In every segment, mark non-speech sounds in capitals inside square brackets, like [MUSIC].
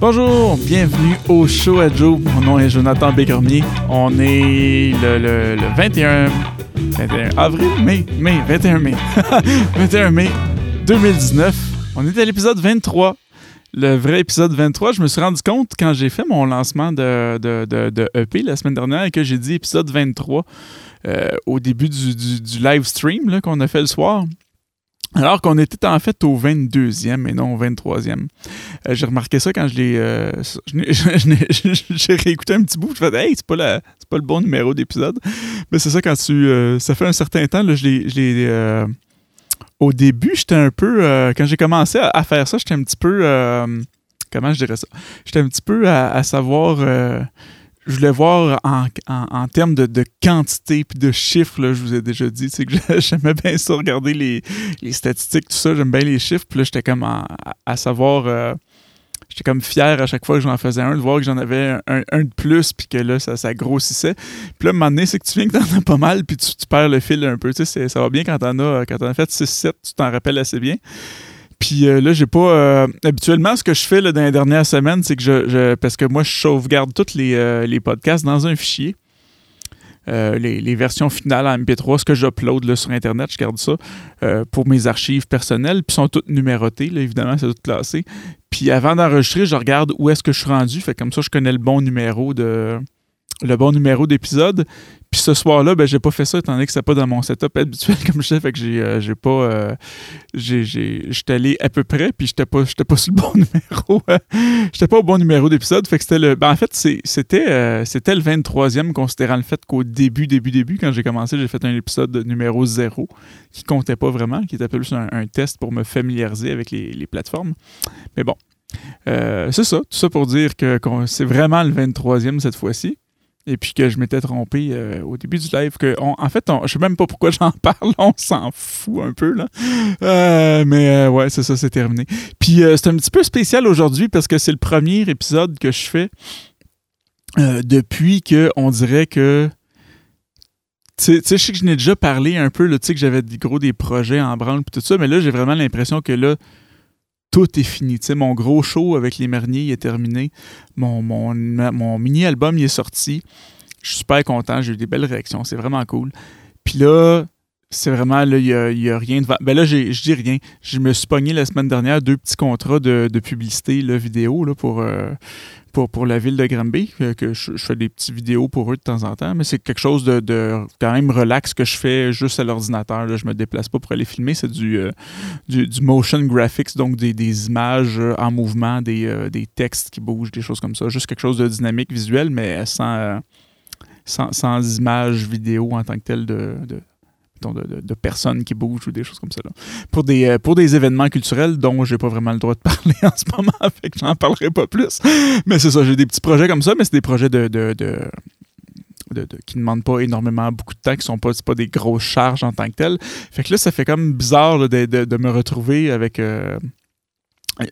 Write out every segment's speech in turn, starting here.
Bonjour, bienvenue au show à Joe. Mon nom est Jonathan Bécormier. On est le, le, le 21, 21 avril, mai, mai, 21 mai. [LAUGHS] 21 mai 2019. On est à l'épisode 23. Le vrai épisode 23, je me suis rendu compte quand j'ai fait mon lancement de, de, EP la semaine dernière et que j'ai dit épisode 23 euh, au début du, du, du live stream qu'on a fait le soir. Alors qu'on était en fait au 22e et non au 23e. Euh, j'ai remarqué ça quand je l'ai. Euh, [LAUGHS] j'ai réécouté un petit bout. Je me hey, c'est pas, pas le bon numéro d'épisode. Mais c'est ça quand tu. Euh, ça fait un certain temps, là, je l'ai. Au début, j'étais un peu. quand j'ai commencé à, faire ça, j'étais un petit peu. comment je dirais ça? J'étais un petit peu à savoir. Je voulais voir en, en, en termes de, de quantité puis de chiffres, là, je vous ai déjà dit, c'est que [LAUGHS] j'aimais bien ça, regarder les, les statistiques, tout ça, j'aime bien les chiffres. Puis là, j'étais comme en- à, savoir, euh, j'étais comme fier à chaque fois que j'en faisais un, de voir que j'en avais un, de plus, puis que là, ça, ça grossissait. Puis là, à un moment donné, c'est que tu viens que t'en as pas mal, puis tu, tu perds le fil un peu. Tu sais, ça va bien quand t'en as, quand t'en as fait 6-7, tu t'en rappelles assez bien. Puis euh, là, j'ai pas. euh, habituellement, ce que je fais dans les dernières semaines, c'est que je, Parce que moi, je sauvegarde tous les, euh, les podcasts dans un fichier. Euh, les, versions finales en MP3, ce que j'upload sur Internet, je garde ça pour mes archives personnelles. Puis sont toutes numérotées, là, évidemment, c'est tout classé. Puis avant d'enregistrer, je regarde où est-ce que je suis rendu. Fait comme ça, je connais le bon numéro de le bon numéro d'épisode. Puis ce soir-là, ben, j'ai pas fait ça étant donné que c'est pas dans mon setup habituel comme je sais. Fait que j'ai, euh, j'ai pas. euh, j'ai, j'étais allé à peu près, puis j'étais pas, j'étais pas sur le bon [LAUGHS] numéro. j'étais pas au bon numéro d'épisode. Fait que c'était le. Ben, en fait, c'était, euh, c'était le 23e, considérant le fait qu'au début, début, début, quand j'ai commencé, j'ai fait un épisode de numéro 0 qui comptait pas vraiment, qui était plus un, test pour me familiariser avec les, plateformes. Mais bon. Euh, c'est ça, tout ça pour dire que qu'on- c'est vraiment le 23e cette fois-ci. Et puis que je m'étais trompé euh, au début du live. Que en fait, on, je sais même pas pourquoi [LAUGHS] j'en parle, on s'en fout un peu. là. Euh, mais euh, ouais, c'est ça, c'est terminé. Puis c'est un petit peu spécial aujourd'hui parce que c'est le premier épisode que je fais depuis que on dirait que. Tu sais- je sais que je n'ai déjà parlé un peu, tu sais, que j'avais des gros des projets en branle et tout ça, mais là, j'ai vraiment l'impression que là, tout est fini. Tu sais, mon gros show avec les Merniers il est terminé. Mon, mini-album il est sorti. Je suis super content. J'ai eu des belles réactions. C'est vraiment cool. Puis là, c'est vraiment, là, il n'y a, y a rien de. Ben là, je dis rien. Je me suis pogné la semaine dernière deux petits contrats de, de publicité là, vidéo là, pour, euh, pour, pour la ville de Granby. Que, je, fais des petites vidéos pour eux de temps en temps. Mais c'est quelque chose de, de quand même relax que je fais juste à l'ordinateur. Je me déplace pas pour aller filmer. C'est du, euh, du, motion graphics, donc des, des images euh, en mouvement, des, des textes qui bougent, des choses comme ça. Juste quelque chose de dynamique, visuel, mais sans, sans, sans images vidéo en tant que telle de, de, personnes qui bougent ou des choses comme ça. Pour, des, euh, pour des événements culturels dont j'ai pas vraiment le droit de [LAUGHS] parler en ce moment, [LAUGHS] fait que j'en parlerai pas plus. Mais c'est ça, j'ai des petits projets comme ça, mais c'est des projets de, de, de- qui ne demandent pas énormément beaucoup de temps, qui sont pas, pas des grosses charges en tant que telles. Fait que là, ça fait comme bizarre de, de- de me retrouver avec. euh,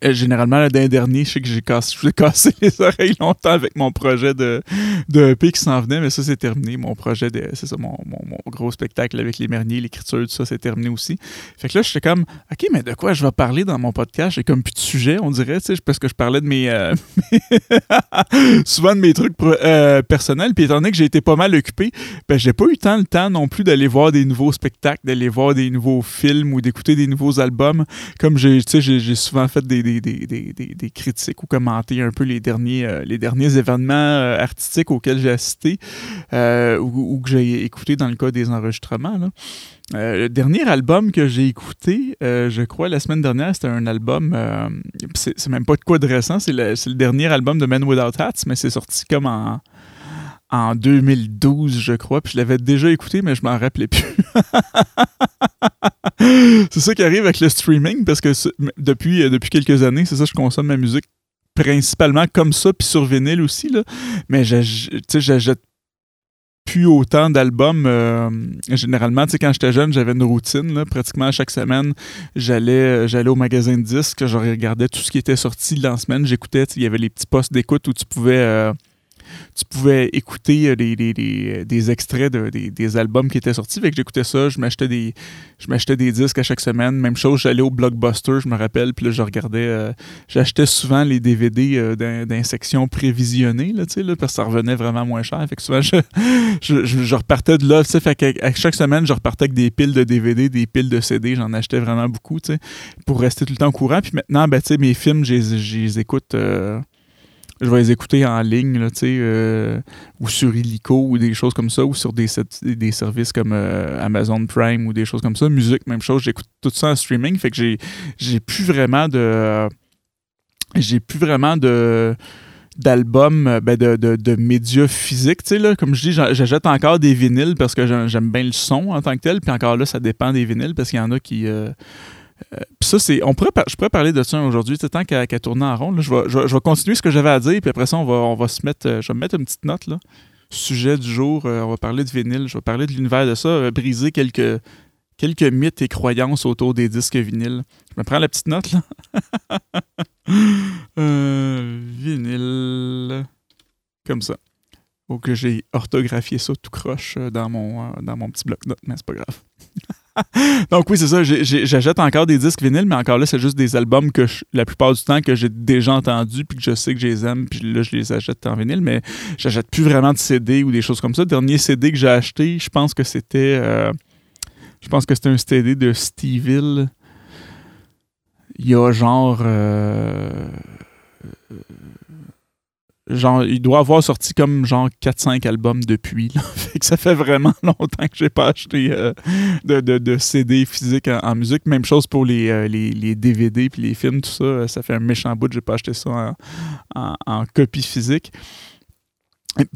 Généralement, le dernier, je sais que j'ai cassé, [LAUGHS] cassé les oreilles longtemps avec mon projet de, de EP qui s'en venait, mais ça, c'est terminé. Mon projet, c'est ça, mon, mon- gros spectacle avec les Merniers, l'écriture, tout ça, c'est terminé aussi. Fait que là, j'étais comme, OK, mais de quoi je vais parler dans mon podcast? J'ai comme plus de sujet, on dirait, tu sais, parce que je parlais de mes. euh, [LAUGHS] souvent de mes trucs euh, personnels. Puis étant donné que j'ai été pas mal occupé, ben, j'ai pas eu tant le temps non plus d'aller voir des nouveaux spectacles, d'aller voir des nouveaux films ou d'écouter des nouveaux albums. Comme tu j'ai, j'ai souvent fait des, des, critiques ou commenté un peu les derniers, euh, les derniers événements euh, artistiques auxquels j'ai assisté euh, ou, que j'ai écouté dans le cas des enregistrements. le dernier album que j'ai écouté, je crois, la semaine dernière, c'était un album. c'est, même pas de quoi de récent, c'est le, le dernier album de Men Without Hats, mais c'est sorti comme en, en 2012, je crois. Puis je l'avais déjà écouté, mais je m'en rappelais plus. [LAUGHS] c'est ça qui arrive avec le streaming, parce que depuis, euh, depuis quelques années, c'est ça, je consomme ma musique principalement comme ça, puis sur vinyle aussi. Là. Mais j'achète plus autant d'albums. euh, généralement, quand j'étais jeune, j'avais une routine. Là, pratiquement chaque semaine, j'allais, j'allais au magasin de disques, je regardais tout ce qui était sorti dans la semaine. J'écoutais, il y avait les petits postes d'écoute où tu pouvais, euh, tu pouvais écouter des, des, extraits de, des, albums qui étaient sortis. Fait que j'écoutais ça, je m'achetais des je m'achetais des disques à chaque semaine. Même chose, j'allais au Blockbuster, je me rappelle, puis là, je regardais. J'achetais souvent les DVD d'un section prévisionnée, là, parce que ça revenait vraiment moins cher. Fait que souvent, [LAUGHS] je, je, repartais de là. Fait qu'à chaque semaine, je repartais avec des piles de DVD, des piles de CD. J'en achetais vraiment beaucoup, pour rester tout le temps au courant. Puis maintenant, ben, mes films, je les écoute je vais les écouter en ligne, là, euh, ou sur Illico, ou des choses comme ça, ou sur des, des services comme euh, Amazon Prime, ou des choses comme ça. Musique, même chose, j'écoute tout ça en streaming, fait que j'ai, j'ai plus vraiment de... j'ai plus vraiment de d'albums, ben de, de, médias physiques, tu sais, là, comme je dis, j'achète encore des vinyles parce que j'aime bien le son en tant que tel, puis encore là, ça dépend des vinyles parce qu'il y en a qui... Euh, euh, ça, c'est. On pourrait, je pourrais parler de ça aujourd'hui, tant qu'à tourner en rond. je, vais, je, vais, continuer ce que j'avais à dire, puis après ça, on va, on va se mettre. Euh, je vais me mettre une petite note là. Sujet du jour, euh, on va parler de vinyle, je vais parler de l'univers de ça, briser quelques, quelques mythes et croyances autour des disques vinyles. Je me prends la petite note là. [LAUGHS] vinyle. Comme ça. Ou que j'ai orthographié ça tout croche dans mon, dans mon petit bloc-notes, mais c'est pas grave. [LAUGHS] Donc oui, c'est ça. J'achète encore des disques vinyles, mais encore là, c'est juste des albums que la plupart du temps que j'ai déjà entendus puis que je sais que je les aime, puis là, je les achète en vinyle, mais j'achète plus vraiment de CD ou des choses comme ça. Le dernier CD que j'ai acheté, je pense que c'était euh, je pense que c'était un CD de Steville. Il y a genre euh, genre, il doit avoir sorti comme genre 4-5 albums depuis. [LAUGHS] fait que ça fait vraiment [LAUGHS] longtemps que j'ai pas acheté euh, de, de, CD physique en, musique. Même chose pour les, euh, les, les, DVD puis les films, tout ça. Ça fait un méchant bout que j'ai pas acheté ça en, en copie physique.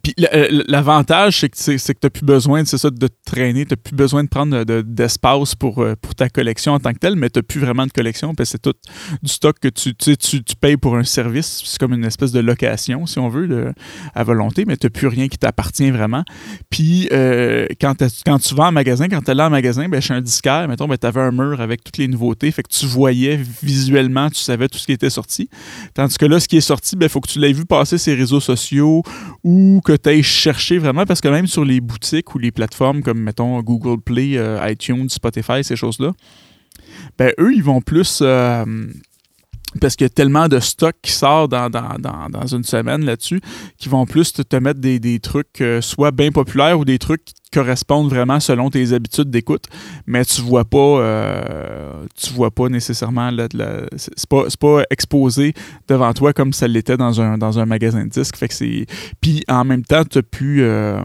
Puis euh, l'avantage, c'est que, c'est que tu n'as plus besoin ça, de te traîner, tu n'as plus besoin de prendre d'espace pour, euh, pour ta collection en tant que telle, mais tu n'as plus vraiment de collection, parce que c'est tout du stock que tu, tu, tu, payes pour un service. C'est comme une espèce de location, si on veut, à volonté, mais tu n'as plus rien qui t'appartient vraiment. Puis euh, quand, quand tu vas en magasin, quand tu es là en magasin, ben, chez un disquaire, mettons, ben, tu avais un mur avec toutes les nouveautés, fait que tu voyais visuellement, tu savais tout ce qui était sorti. Tandis que là, ce qui est sorti, il ben, faut que tu l'aies vu passer ses réseaux sociaux ou que tu ailles chercher vraiment, parce que même sur les boutiques ou les plateformes comme, mettons, Google Play, euh, iTunes, Spotify, ces choses-là, ben eux, ils vont plus... Euh, parce qu'il y a tellement de stock qui sort dans, une semaine là-dessus, qui vont plus te, mettre des, trucs euh, soit bien populaires ou des trucs qui correspondent vraiment selon tes habitudes d'écoute, mais tu vois pas euh, tu vois pas nécessairement c'est pas, pas exposé devant toi comme ça l'était dans un, dans un magasin de disques. Fait que c'est. Puis en même temps, tu as pu. Euh,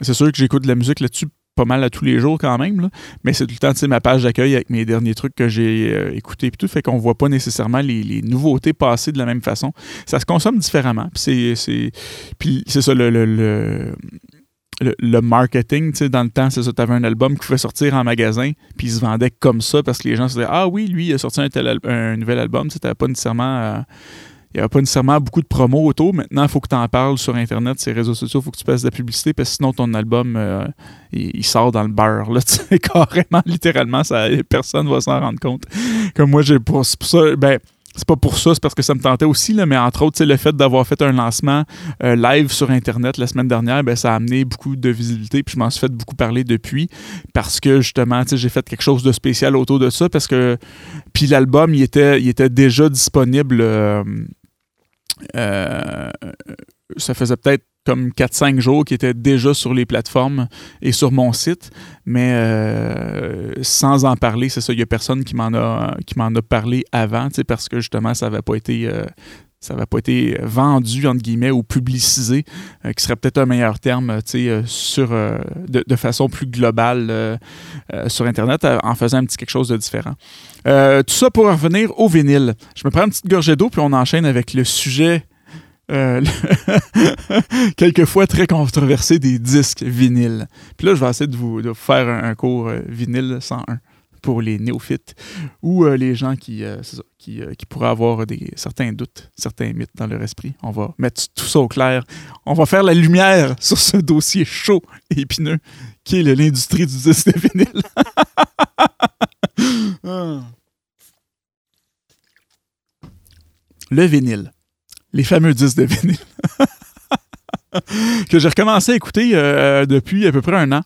c'est sûr que j'écoute de la musique là-dessus pas mal à tous les jours quand même, mais c'est tout le temps ma page d'accueil avec mes derniers trucs que j'ai euh, écoutés et tout, fait qu'on voit pas nécessairement les, nouveautés passer de la même façon. Ça se consomme différemment. Puis c'est, puis ça le, le, le marketing, tu sais, dans le temps, c'est ça, tu avais un album qui pouvait sortir en magasin, puis il se vendait comme ça parce que les gens se disaient Ah oui, lui, il a sorti un, un nouvel album, tu pas nécessairement. Euh, il n'y avait pas nécessairement beaucoup de promos autour. Maintenant, il faut que tu en parles sur Internet, sur les réseaux sociaux, il faut que tu passes de la publicité, parce que sinon, ton album, euh, il, sort dans le beurre. Là, [LAUGHS] carrément, littéralement, ça, personne ne va s'en rendre compte. Comme moi, j'ai pour, pour ça, ben, c'est pas pour ça, c'est parce que ça me tentait aussi, là, mais entre autres, le fait d'avoir fait un lancement euh, live sur Internet la semaine dernière, ben, ça a amené beaucoup de visibilité, puis je m'en suis fait beaucoup parler depuis, parce que justement, j'ai fait quelque chose de spécial autour de ça, parce que puis l'album, il était, il était déjà disponible. Euh, euh, ça faisait peut-être comme 4-5 jours qui était déjà sur les plateformes et sur mon site, mais euh, sans en parler, c'est ça, il n'y a personne qui m'en a, a parlé avant, parce que justement, ça n'avait pas été... Euh, ça n'avait pas été vendu, entre guillemets, ou publicisé, qui serait peut-être un meilleur terme, de, de, façon plus globale sur Internet, en faisant un petit quelque chose de différent. tout ça pour revenir au vinyle. Je me prends une petite gorgée d'eau, puis on enchaîne avec le sujet euh, [LAUGHS] quelquefois très controversé des disques vinyles. Puis là, je vais essayer de vous, faire un, cours euh, vinyle 101 pour les néophytes ou euh, les gens qui, qui, qui, pourraient avoir des, certains doutes, certains mythes dans leur esprit. On va mettre tout ça au clair. On va faire la lumière sur ce dossier chaud et épineux qui est l'industrie du disque de vinyle. [LAUGHS] Ah. Le vinyle les fameux disques de vinyle. [LAUGHS] que j'ai recommencé à écouter euh, depuis à peu près un an.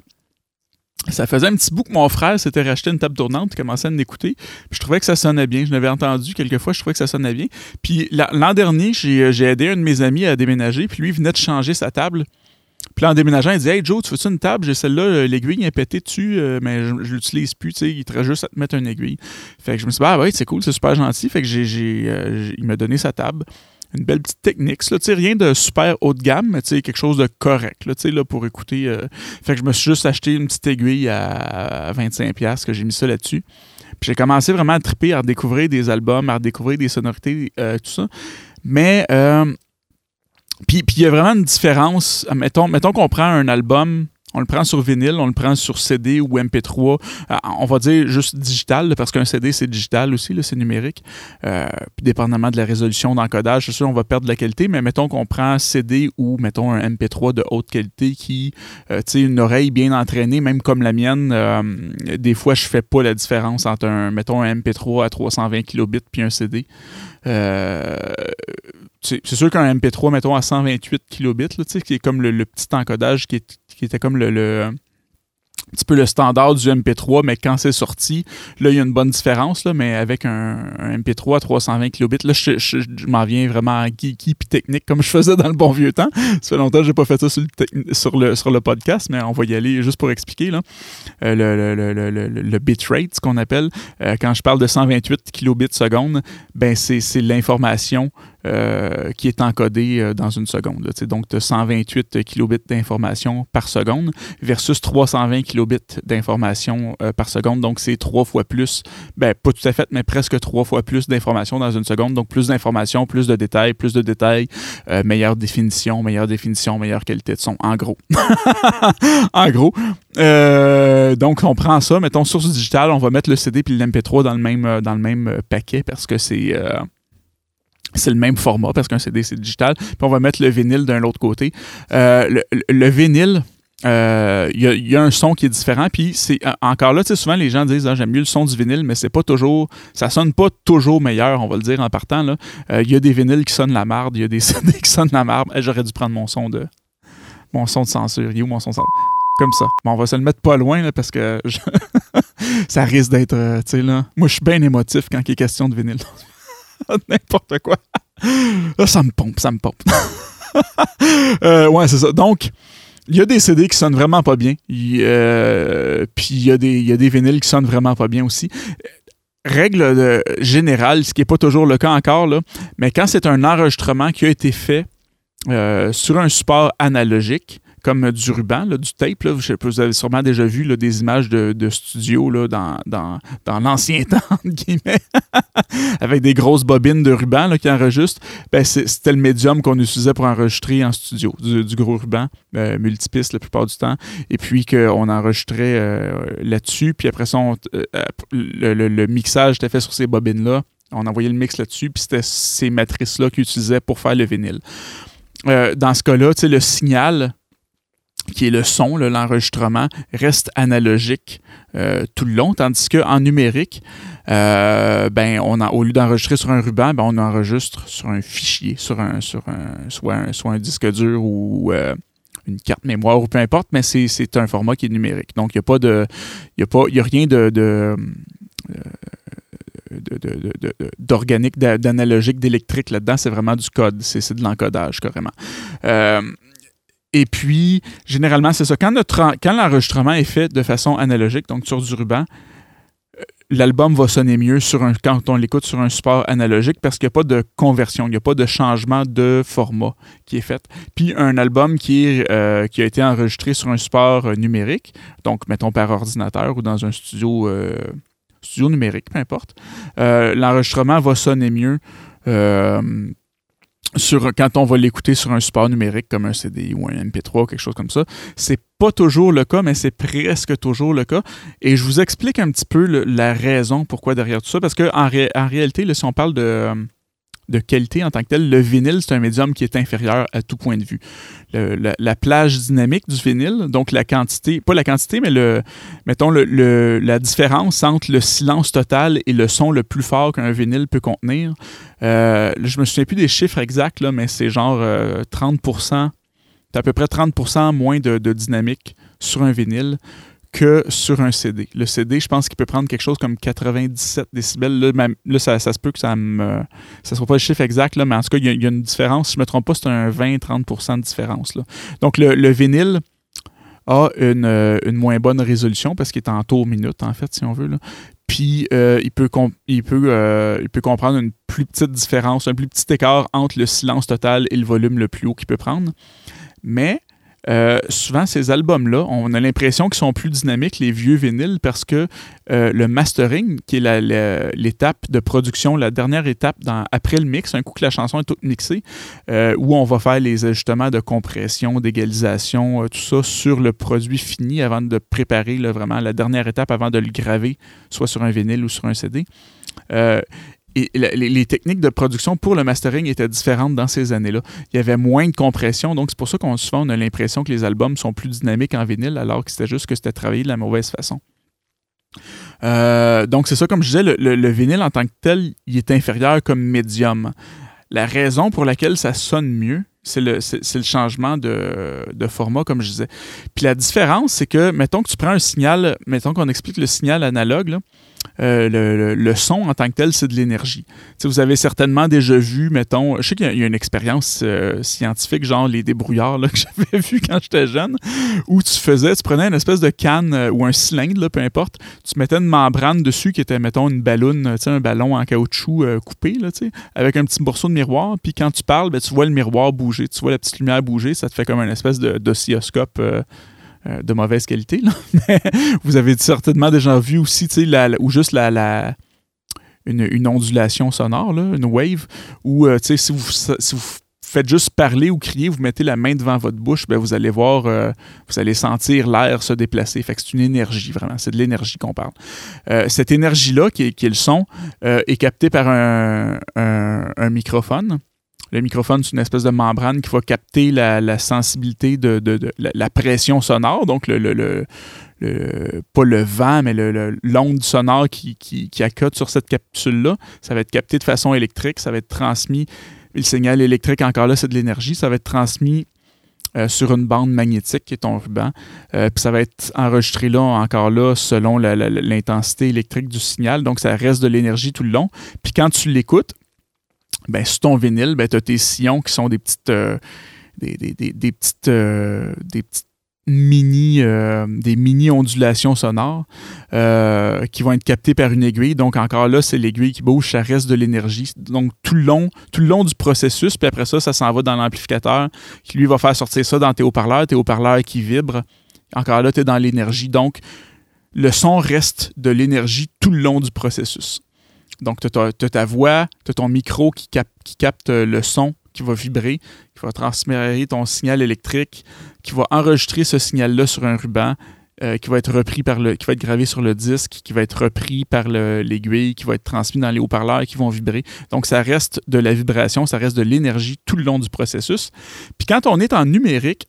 Ça faisait un petit bout que mon frère s'était racheté une table tournante commençait à l'écouter. je trouvais que ça sonnait bien. Je l'avais entendu quelques fois, je trouvais que ça sonnait bien. Puis l'an dernier, j'ai aidé un de mes amis à déménager, puis lui il venait de changer sa table. Puis en déménageant, il dit Hey Joe, tu veux-tu une table? J'ai celle-là, euh, l'aiguille est pétée dessus, euh, mais je, je l'utilise plus. Tu sais, il te juste à te mettre une aiguille. Fait que je me suis dit Ah, ouais, c'est cool, c'est super gentil. Fait que j'ai, euh, il m'a donné sa table. Une belle petite technique, là, rien de super haut de gamme, mais quelque chose de correct là, là, pour écouter. Fait que je me suis juste acheté une petite aiguille à 25$ que j'ai mis ça là-dessus. Puis j'ai commencé vraiment à triper, à redécouvrir des albums, à redécouvrir des sonorités, tout ça. Mais puis il y a vraiment une différence. Mettons, mettons qu'on prend un album, on le prend sur vinyle, on le prend sur CD ou MP3. Euh, on va dire juste digital, parce qu'un CD, c'est digital aussi, c'est numérique. Euh, puis dépendamment de la résolution d'encodage, c'est sûr, on va perdre la qualité, mais mettons qu'on prend CD ou mettons un MP3 de haute qualité qui, euh, tu sais, une oreille bien entraînée, même comme la mienne, des fois, je fais pas la différence entre un, mettons, un MP3 à 320 kilobits puis un CD. Euh, c'est sûr qu'un MP3, mettons, à 128 kilobits, là, qui est comme le, petit encodage qui, qui était comme le, un petit peu le standard du MP3, mais quand c'est sorti, là, il y a une bonne différence, là, mais avec un, MP3 à 320 kilobits, là, je, m'en viens vraiment geeky puis technique comme je faisais dans le bon vieux temps. Ça fait longtemps que j'ai pas fait ça sur le, sur le, podcast, mais on va y aller juste pour expliquer. Là. Euh, le, le, le, bitrate, ce qu'on appelle, euh, quand je parle de 128 kilobits seconde, ben c'est l'information euh, qui est encodée dans une seconde. Là, donc, tu as 128 kilobits d'information par seconde versus 320 kilobits d'informations euh, par seconde. Donc, c'est trois fois plus, ben, pas tout à fait, mais presque trois fois plus d'informations dans une seconde. Donc, plus d'informations, plus de détails, plus de détails, euh, meilleure définition, meilleure définition, meilleure qualité de son, en gros. [LAUGHS] en gros. Euh, donc, on prend ça, mettons, source digitale, on va mettre le CD puis l'MP3 dans le même, dans le même paquet parce que c'est c'est le même format parce qu'un CD c'est digital. Puis on va mettre le vinyle d'un autre côté. le, vinyle, il euh, y, a un son qui est différent. Puis c'est euh, encore là, souvent les gens disent ah, j'aime mieux le son du vinyle, mais c'est pas toujours. Ça sonne pas toujours meilleur, on va le dire en partant. Il euh, y a des vinyles qui sonnent la marde, il y a des [LAUGHS] CD qui sonnent la marde. J'aurais dû prendre mon son de. Mon son de censure. Il mon son de censure? Comme ça. Bon, on va se le mettre pas loin parce que [LAUGHS] ça risque d'être. là. Moi, je suis bien émotif quand il est question de vinyle. [LAUGHS] [LAUGHS] N'importe quoi. Là, ça me pompe, ça me pompe. [LAUGHS] ouais, c'est ça. Donc, il y a des CD qui sonnent vraiment pas bien. Euh, puis il y, a des, y a des vinyles qui sonnent vraiment pas bien aussi. Règle générale, ce qui n'est pas toujours le cas encore, là, mais quand c'est un enregistrement qui a été fait euh, sur un support analogique, comme du ruban, du tape. Là. Vous avez sûrement déjà vu là, des images de, studio là, dans, dans, dans l'ancien [LAUGHS] temps, [LAUGHS] avec des grosses bobines de ruban là, qui enregistrent. Ben, c'était le médium qu'on utilisait pour enregistrer en studio, du, gros ruban, euh, multipiste la plupart du temps, et puis qu'on enregistrait euh, là-dessus. Puis après ça, euh, le, mixage était fait sur ces bobines-là. On envoyait le mix là-dessus, puis c'était ces matrices-là qu'ils utilisaient pour faire le vinyle. dans ce cas-là, le signal qui est le son, l'enregistrement, reste analogique euh, tout le long, tandis qu'en numérique, euh, ben, on a, au lieu d'enregistrer sur un ruban, ben, on enregistre sur un fichier, sur un, sur un, soit, un soit un disque dur ou euh, une carte mémoire ou peu importe, mais c'est un format qui est numérique. Donc, il n'y a pas de. Y a, rien de, de d'organique, d'analogique, d'électrique là-dedans, c'est vraiment du code, c'est de l'encodage carrément. Et puis, généralement, c'est ça. Quand, quand l'enregistrement est fait de façon analogique, donc sur du ruban, euh, l'album va sonner mieux sur un, quand on l'écoute sur un support analogique parce qu'il n'y a pas de conversion, il n'y a pas de changement de format qui est fait. Puis un album qui, euh, qui a été enregistré sur un support euh, numérique, donc mettons par ordinateur ou dans un studio, studio numérique, peu importe, l'enregistrement va sonner mieux sur, quand on va l'écouter sur un support numérique comme un CD ou un MP3 ou quelque chose comme ça. C'est pas toujours le cas, mais c'est presque toujours le cas. Et je vous explique un petit peu la raison pourquoi derrière tout ça, parce qu'en en réalité, là, si on parle de de qualité en tant que tel. Le vinyle, c'est un médium qui est inférieur à tout point de vue. la, plage dynamique du vinyle, donc la quantité, pas la quantité, mais mettons la différence entre le silence total et le son le plus fort qu'un vinyle peut contenir. Euh, je me souviens plus des chiffres exacts, mais c'est genre 30% euh, tu as à peu près 30% moins de, dynamique sur un vinyle que sur un CD. Le CD, je pense qu'il peut prendre quelque chose comme 97 décibels. Là, ça, se peut que ça ne soit pas le chiffre exact, mais en tout cas, il y, a une différence. Si je ne me trompe pas, c'est un 20-30% de différence. Donc, le, vinyle a une, une, moins bonne résolution parce qu'il est en tour minute, en fait, si on veut. Puis euh, il, peut il, peut, euh, il peut comprendre une plus petite différence, un plus petit écart entre le silence total et le volume le plus haut qu'il peut prendre. Mais euh, souvent, ces albums-là, on a l'impression qu'ils sont plus dynamiques, les vieux vinyles, parce que euh, le mastering, qui est l'étape de production, la dernière étape après le mix, un coup que la chanson est toute mixée, euh, où on va faire les ajustements de compression, d'égalisation, tout ça sur le produit fini avant de préparer vraiment la dernière étape avant de le graver, soit sur un vinyle ou sur un CD les, techniques de production pour le mastering étaient différentes dans ces années-là. Il y avait moins de compression, donc c'est pour ça qu'on souvent on a l'impression que les albums sont plus dynamiques en vinyle, alors que c'était juste que c'était travaillé de la mauvaise façon. Euh, donc c'est ça, comme je disais, le, vinyle en tant que tel, il est inférieur comme médium. La raison pour laquelle ça sonne mieux, c'est le, le, changement de, de, format, comme je disais. Puis la différence, c'est que, mettons que tu prends un signal, mettons qu'on explique le signal analogue, là, euh, le, son en tant que tel, c'est de l'énergie. Vous avez certainement déjà vu, mettons, je sais qu'il y, a une expérience euh, scientifique, genre les débrouillards [LAUGHS] que j'avais vu quand j'étais jeune, où tu faisais, tu prenais une espèce de canne euh, ou un cylindre, peu importe, tu mettais une membrane dessus qui était, mettons, une un ballon en caoutchouc coupé, là, avec un petit morceau de miroir, puis quand tu parles, ben, tu vois le miroir bouger, tu vois la petite lumière bouger, ça te fait comme une espèce d'oscilloscope euh, de mauvaise qualité. [LAUGHS] vous avez certainement déjà vu aussi, la, ou juste la, une, ondulation sonore, une wave, ou euh, si, vous, si vous faites juste parler ou crier, vous mettez la main devant votre bouche, ben, vous allez voir, euh, vous allez sentir l'air se déplacer. C'est une énergie, vraiment. C'est de l'énergie qu'on parle. cette énergie-là, qui, est, le son, est captée par un microphone. Le microphone, c'est une espèce de membrane qui va capter la, sensibilité de, la, pression sonore, donc le, pas le vent, mais l'onde sonore qui, qui, qui accote sur cette capsule-là. Ça va être capté de façon électrique, ça va être transmis. Le signal électrique, encore là, c'est de l'énergie. Ça va être transmis euh, sur une bande magnétique qui est ton ruban. Euh, puis ça va être enregistré là, encore là, selon l'intensité électrique du signal. Donc, ça reste de l'énergie tout le long. Puis quand tu l'écoutes, ben, sur ton vinyle, ben, tu as tes sillons qui sont des petites, euh, des, euh, des petites mini, euh, sonores qui vont être captées par une aiguille. Donc encore là, c'est l'aiguille qui bouge, ça reste de l'énergie. Donc tout le long, tout le long du processus, puis après ça, ça s'en va dans l'amplificateur qui lui va faire sortir ça dans tes haut-parleurs, tes haut-parleurs qui vibrent. Encore là, tu es dans l'énergie. Donc le son reste de l'énergie tout le long du processus. Donc, tu as, ta voix, tu as ton micro qui, capte le son, qui va vibrer, qui va transmettre ton signal électrique, qui va enregistrer ce signal-là sur un ruban, euh, qui va être repris par le, qui va être gravé sur le disque, qui va être repris par l'aiguille, qui va être transmis dans les haut-parleurs qui vont vibrer. Donc, ça reste de la vibration, ça reste de l'énergie tout le long du processus. Puis quand on est en numérique,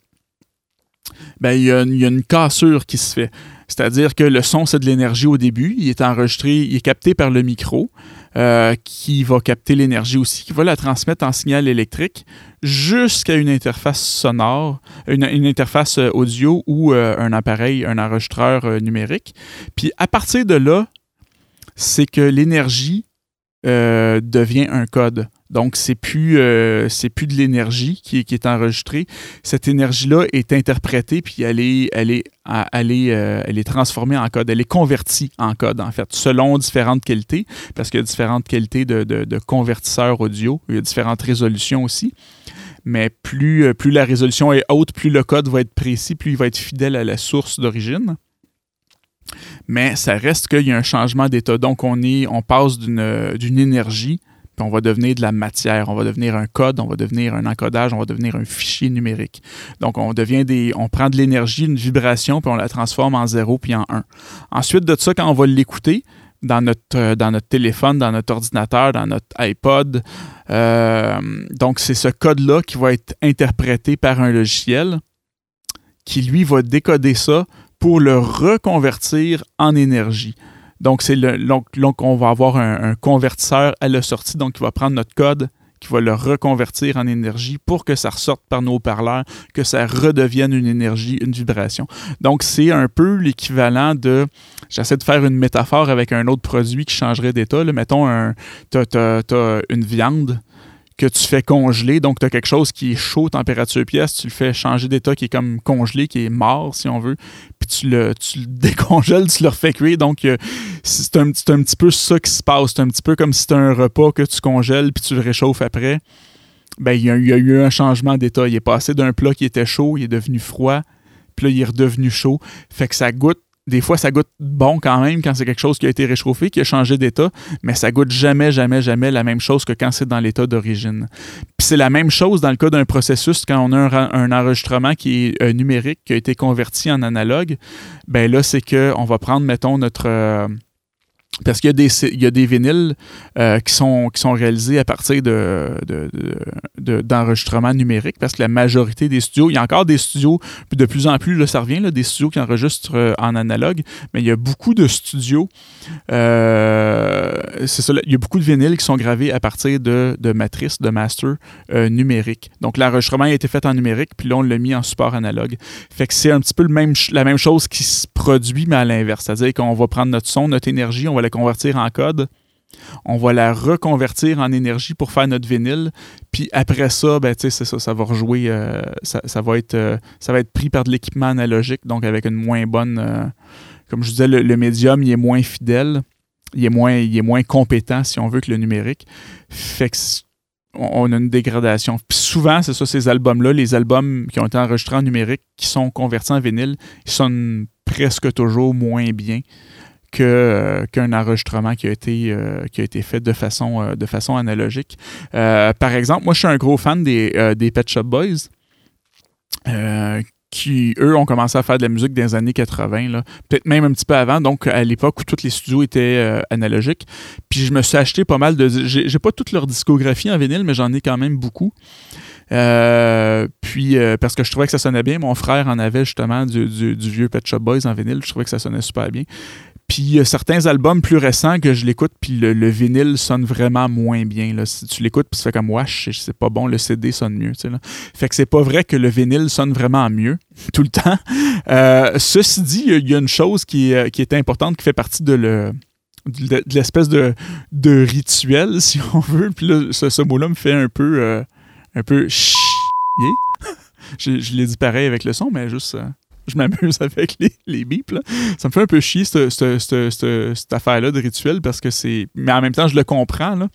ben, il y, a une cassure qui se fait. C'est-à-dire que le son, c'est de l'énergie au début. Il est enregistré, il est capté par le micro, euh, qui va capter l'énergie aussi, qui va la transmettre en signal électrique jusqu'à une interface sonore, une, interface euh, audio ou euh, un appareil, un enregistreur numérique. Puis à partir de là, c'est que l'énergie devient un code. Donc, c'est plus, euh, plus de l'énergie qui, est enregistrée. Cette énergie-là est interprétée, puis elle est, elle, est, euh, elle est transformée en code. Elle est convertie en code, en fait, selon différentes qualités, parce qu'il y a différentes qualités de, de, convertisseurs audio. Il y a différentes résolutions aussi. Mais plus, euh, plus la résolution est haute, plus le code va être précis, plus il va être fidèle à la source d'origine mais ça reste qu'il y a un changement d'état. Donc, on, est, on passe d'une énergie puis on va devenir de la matière, on va devenir un code, on va devenir un encodage, on va devenir un fichier numérique. Donc on devient des, on prend de l'énergie, une vibration, puis on la transforme en zéro puis en un. Ensuite de ça, quand on va l'écouter dans notre, euh, téléphone, dans notre ordinateur, dans notre iPod, euh, donc c'est ce code-là qui va être interprété par un logiciel qui lui va décoder ça pour le reconvertir en énergie. Donc, c'est le, donc, on va avoir un, convertisseur à la sortie, donc qui va prendre notre code, qui va le reconvertir en énergie pour que ça ressorte par nos parleurs, que ça redevienne une énergie, une vibration. Donc, c'est un peu l'équivalent de. J'essaie de faire une métaphore avec un autre produit qui changerait d'état. Mettons, tu as, une viande que tu fais congeler. Donc, tu as quelque chose qui est chaud, température pièce, tu le fais changer d'état, qui est comme congelé, qui est mort, si on veut. Puis tu le, tu le [LAUGHS] décongèles, tu le refais cuire. Donc, euh, c'est un, un, petit peu ça qui se passe. C'est un petit peu comme si c'était un repas que tu congèles, puis tu le réchauffes après. Ben, il y, y a eu un changement d'état. Il est passé d'un plat qui était chaud, il est devenu froid, puis là, il est redevenu chaud. Fait que ça goûte des fois, ça goûte bon quand même quand c'est quelque chose qui a été réchauffé, qui a changé d'état, mais ça goûte jamais, jamais, jamais la même chose que quand c'est dans l'état d'origine. Puis c'est la même chose dans le cas d'un processus quand on a un, enregistrement qui est euh, numérique, qui a été converti en analogue. Ben là, c'est qu'on va prendre, mettons, notre. Euh, parce qu'il y a des, il y a des vinyles euh, qui, sont, qui sont réalisés à partir de, d'enregistrement numérique, parce que la majorité des studios, il y a encore des studios, puis de plus en plus, là, ça revient, là, des studios qui enregistrent euh, en analogue, mais il y a beaucoup de studios, euh, c'est ça, il y a beaucoup de vinyles qui sont gravés à partir de, de matrices, de master numérique. Donc l'enregistrement a été fait en numérique, puis là, on l'a mis en support analogue. Fait que c'est un petit peu le même, la même chose qui se produit, mais à l'inverse. C'est-à-dire qu'on va prendre notre son, notre énergie, on va convertir en code. On va la reconvertir en énergie pour faire notre vinyle. Puis après ça, ben, c'est ça, ça va rejouer, euh, ça, va être, euh, ça va être pris par de l'équipement analogique, donc avec une moins bonne. Euh, comme je disais, le, médium, il est moins fidèle, il est moins, il est moins compétent, si on veut, que le numérique. Fait que on a une dégradation. Puis souvent, c'est ça, ces albums-là, les albums qui ont été enregistrés en numérique, qui sont convertis en vinyle, ils sonnent presque toujours moins bien euh, qu'un enregistrement qui a été, euh, qui a été fait de façon, euh, de façon analogique. par exemple, moi, je suis un gros fan des, des Pet Shop Boys. qui, eux, ont commencé à faire de la musique dans les années 80, peut-être même un petit peu avant, donc à l'époque où tous les studios étaient analogiques. Puis je me suis acheté pas mal de... J'ai pas toute leur discographie en vinyle, mais j'en ai quand même beaucoup. puis, parce que je trouvais que ça sonnait bien, mon frère en avait justement du, du, du, vieux Pet Shop Boys en vinyle, je trouvais que ça sonnait super bien. Puis il y a certains albums plus récents que je l'écoute, puis le, vinyle sonne vraiment moins bien. Là. Si tu l'écoutes, puis tu fais comme wesh, c'est pas bon, le CD sonne mieux. Là. Fait que c'est pas vrai que le vinyle sonne vraiment mieux [LAUGHS] tout le temps. Euh, ceci dit, il y a une chose qui est, importante, qui fait partie de le de, l'espèce de, rituel, [LAUGHS] si on veut. Puis là, ce, mot-là me fait un peu euh, un peu chier. [LAUGHS] je, je l'ai dit pareil avec le son, mais juste. Euh, je m'amuse avec les, les bips. Ça me fait un peu chier, cette, affaire-là de rituel, parce que c'est. Mais en même temps, je le comprends, là,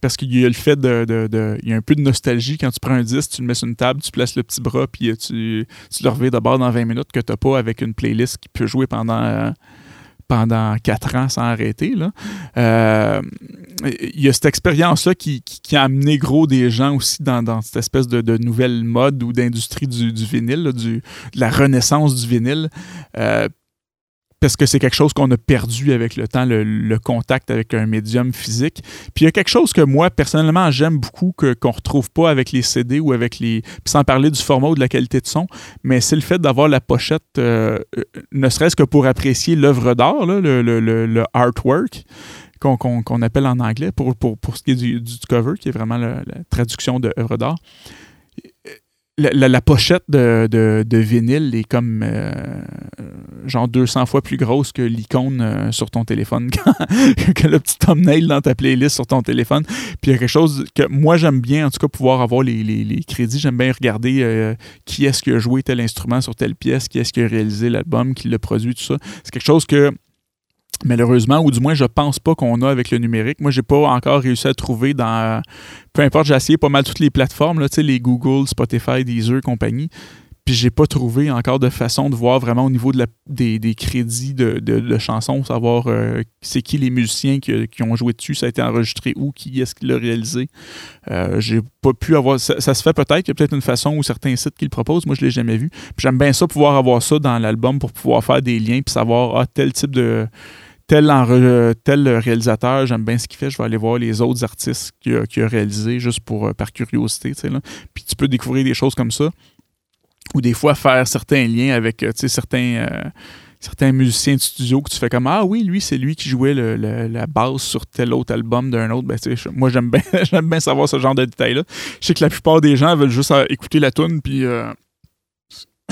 parce qu'il y a le fait de, Il y a un peu de nostalgie quand tu prends un disque, tu le mets sur une table, tu places le petit bras, puis tu, tu le reviens d'abord dans 20 minutes que tu n'as pas avec une playlist qui peut jouer pendant. Euh, pendant quatre ans sans arrêter. Là. Euh, il y a cette expérience-là qui, a amené gros des gens aussi dans, cette espèce de, nouvelle mode ou d'industrie du, vinyle, du, de la renaissance du vinyle. Euh, parce que c'est quelque chose qu'on a perdu avec le temps, le, contact avec un médium physique. Puis il y a quelque chose que moi, personnellement, j'aime beaucoup, que, qu'on retrouve pas avec les CD ou avec les... Puis sans parler du format ou de la qualité de son, mais c'est le fait d'avoir la pochette, euh, euh, ne serait-ce que pour apprécier l'œuvre d'art, le, le, artwork. Qu'on, appelle en anglais pour, pour, pour ce qui est du, du cover, qui est vraiment la, la traduction d'œuvre d'art la, pochette de, vinyle est comme euh, genre 200 fois plus grosse que l'icône euh, sur ton téléphone, [LAUGHS] que le petit thumbnail dans ta playlist sur ton téléphone. Puis il y a quelque chose que moi j'aime bien, en tout cas, pouvoir avoir les, crédits. J'aime bien regarder euh, qui est-ce qui a joué tel instrument sur telle pièce, qui est-ce qui a réalisé l'album, qui l'a produit, tout ça. C'est quelque chose que malheureusement, ou du moins je pense pas qu'on a avec le numérique. Moi, j'ai pas encore réussi à trouver dans. Peu importe, j'ai essayé pas mal toutes les plateformes, là, les Google, Spotify, Deezer, compagnie. Puis j'ai pas trouvé encore de façon de voir vraiment au niveau de la, des, crédits de, chansons, savoir euh, c'est qui les musiciens qui, ont joué dessus, ça a été enregistré où, qui est-ce qui l'a réalisé. Euh, j'ai pas pu avoir. Ça, se fait peut-être, il y a peut-être une façon ou certains sites qui le proposent. Moi, je l'ai jamais vu. Puis j'aime bien ça, pouvoir avoir ça dans l'album pour pouvoir faire des liens puis savoir ah, tel type de tel, réalisateur, j'aime bien ce qu'il fait, je vais aller voir les autres artistes qu'il a, réalisés juste pour, euh, par curiosité. Là. Puis tu peux découvrir des choses comme ça. Ou des fois faire certains liens avec euh, certains, euh, certains musiciens de studio que tu fais comme Ah oui, lui, c'est lui qui jouait la basse sur tel autre album d'un autre. Ben, moi, j'aime bien, [LAUGHS] bien savoir ce genre de détails-là. Je sais que la plupart des gens veulent juste écouter la tune puis.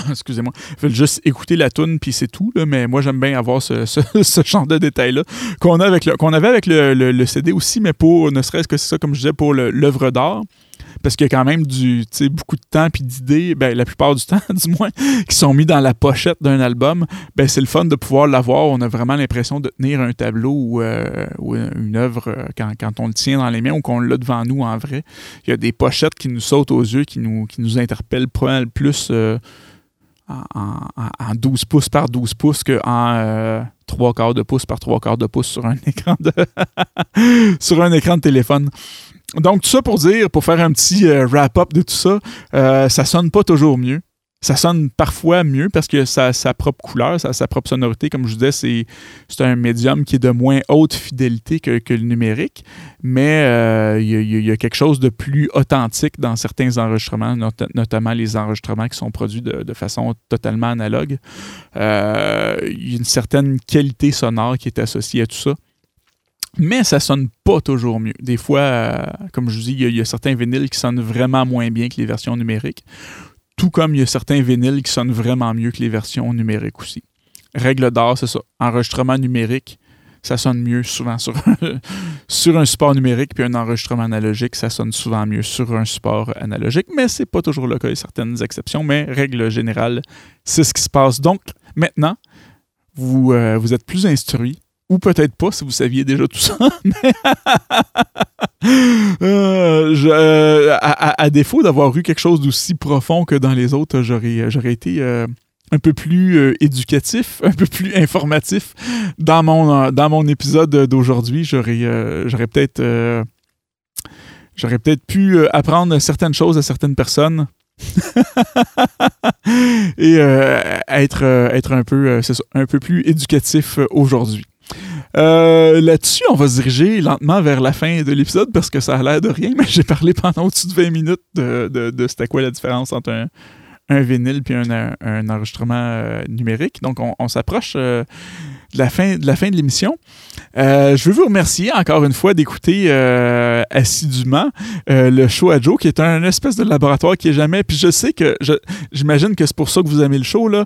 [LAUGHS] excusez-moi, veulent juste écouter la tune puis c'est tout, mais moi j'aime bien avoir [LAUGHS] ce, genre de détails-là qu'on, a avec qu'on avait avec le, le, CD aussi, mais pour, ne serait-ce que c'est ça, comme je disais, pour l'œuvre d'art parce qu'il y a quand même du, beaucoup de temps puis d'idées, ben, la plupart du [LAUGHS] temps, du moins, qui sont mis dans la pochette d'un album. Ben, c'est le fun de pouvoir l'avoir. On a vraiment l'impression de tenir un tableau ou, euh, une œuvre euh, quand, on le tient dans les mains ou qu'on l'a devant nous en vrai. Il y a des pochettes qui nous sautent aux yeux, qui nous, qui nous interpellent plus. Euh, en, 12 pouces par 12 pouces qu'en euh, 3 quarts de pouce par 3 quarts de pouce sur un [LAUGHS] écran de sur un écran de téléphone. Donc tout ça pour dire, pour faire un petit euh, wrap-up de tout ça, euh, ça sonne pas toujours mieux ça sonne parfois mieux parce que ça a sa propre couleur, ça a sa propre sonorité. Comme je vous disais, c'est un médium qui est de moins haute fidélité que, le numérique, mais euh, il y, a quelque chose de plus authentique dans certains enregistrements, notamment les enregistrements qui sont produits de, façon totalement analogue. Euh, il y a une certaine qualité sonore qui est associée à tout ça. Mais ça sonne pas toujours mieux. Des fois, euh, comme je vous dis, il y, a certains vinyles qui sonnent vraiment moins bien que les versions numériques tout comme il y a certains vinyles qui sonnent vraiment mieux que les versions numériques aussi. Règle d'or, c'est ça. Enregistrement numérique, ça sonne mieux souvent [LAUGHS] sur, un support numérique, puis un enregistrement analogique, ça sonne souvent mieux sur un support analogique, mais c'est pas toujours le cas, il y a certaines exceptions, mais règle générale, c'est ce qui se passe. Donc, maintenant, vous, euh, vous êtes plus instruit, ou peut-être pas si vous saviez déjà tout ça. [LAUGHS] Euh, euh, à, défaut d'avoir eu quelque chose d'aussi profond que dans les autres, j'aurais, j'aurais été euh, un peu plus éducatif, [LAUGHS] un peu plus informatif dans mon, épisode d'aujourd'hui. J'aurais, peut-être j'aurais peut-être pu apprendre certaines choses à certaines personnes. [LAUGHS] et être, un peu plus éducatif aujourd'hui. Euh, là-dessus, on va se diriger lentement vers la fin de l'épisode parce que ça a l'air de rien, mais j'ai parlé pendant au-dessus de 20 minutes de, de, de c'était quoi la différence entre un, un vinyle puis un, enregistrement euh, numérique. Donc, on, s'approche euh, de la fin de la fin de l'émission. Euh, je veux vous remercier encore une fois d'écouter assidûment le show à Joe, qui est un espèce de laboratoire qui est jamais. Puis je sais que j'imagine que c'est pour ça que vous aimez le show là,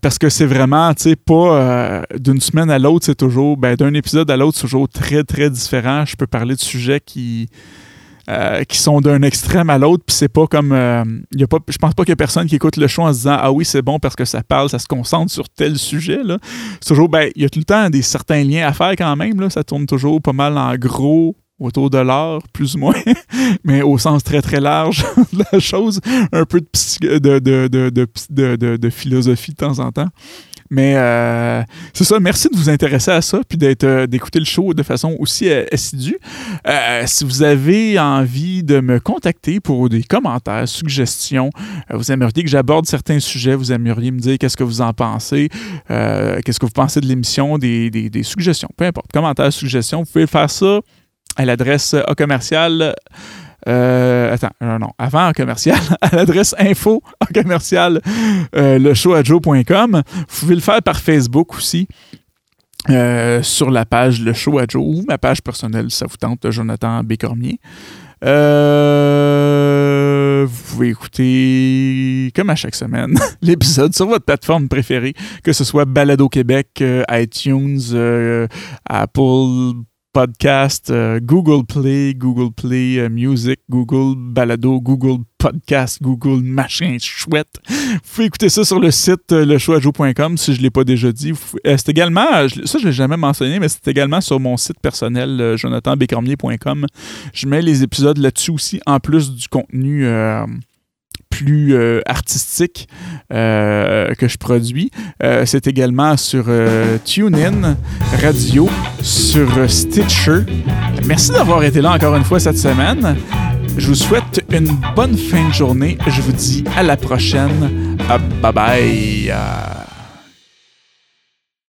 parce que c'est vraiment, tu sais, pas d'une semaine à l'autre, c'est toujours, ben, d'un épisode à l'autre, c'est toujours très très différent. Je peux parler de sujets qui euh, qui sont d'un extrême à l'autre, puis c'est pas comme. Euh, y a pas, je pense pas qu'il y a personne qui écoute le show en se disant Ah oui, c'est bon parce que ça parle, ça se concentre sur tel sujet. C'est toujours, ben, il y a tout le temps des certains liens à faire quand même. Là. Ça tourne toujours pas mal en gros autour de l'art, plus ou moins, [LAUGHS] mais au sens très très large [LAUGHS] de la chose, un peu de, de, de, de philosophie de temps en temps. Mais euh, c'est ça, merci de vous intéresser à ça puis d'être euh, d'écouter le show de façon aussi euh, assidue. si vous avez envie de me contacter pour des commentaires, suggestions, vous aimeriez que j'aborde certains sujets, vous aimeriez me dire qu'est-ce que vous en pensez, qu'est-ce que vous pensez de l'émission, des, des, des, suggestions, peu importe, commentaires, suggestions, vous pouvez faire ça à l'adresse commercial euh, attends, non, non, avant en commercial, [LAUGHS] à l'adresse info en commercial, euh, le show Vous pouvez le faire par Facebook aussi. Euh, sur la page Le Show à Joe ou ma page personnelle, ça vous tente, Jonathan Bécormier. Euh, vous pouvez écouter, comme à chaque semaine, [LAUGHS] l'épisode sur votre plateforme préférée, que ce soit Balado Québec, iTunes, Apple Euh, Google Play, Google Play euh, Music, Google Balado, Google Podcast, Google machin chouette. Vous pouvez écouter ça sur le site euh, lechoixjoe.com si je ne l'ai pas déjà dit. C'est également, ça je ne l'ai jamais mentionné, mais c'est également sur mon site personnel jonathanbécormier.com. Je mets les épisodes là-dessus aussi, en plus du contenu plus euh, artistique euh, que je produis. Euh, c'est également sur TuneIn Radio, sur Stitcher. Merci d'avoir été là encore une fois cette semaine. Je vous souhaite une bonne fin de journée. Je vous dis à la prochaine. bye bye.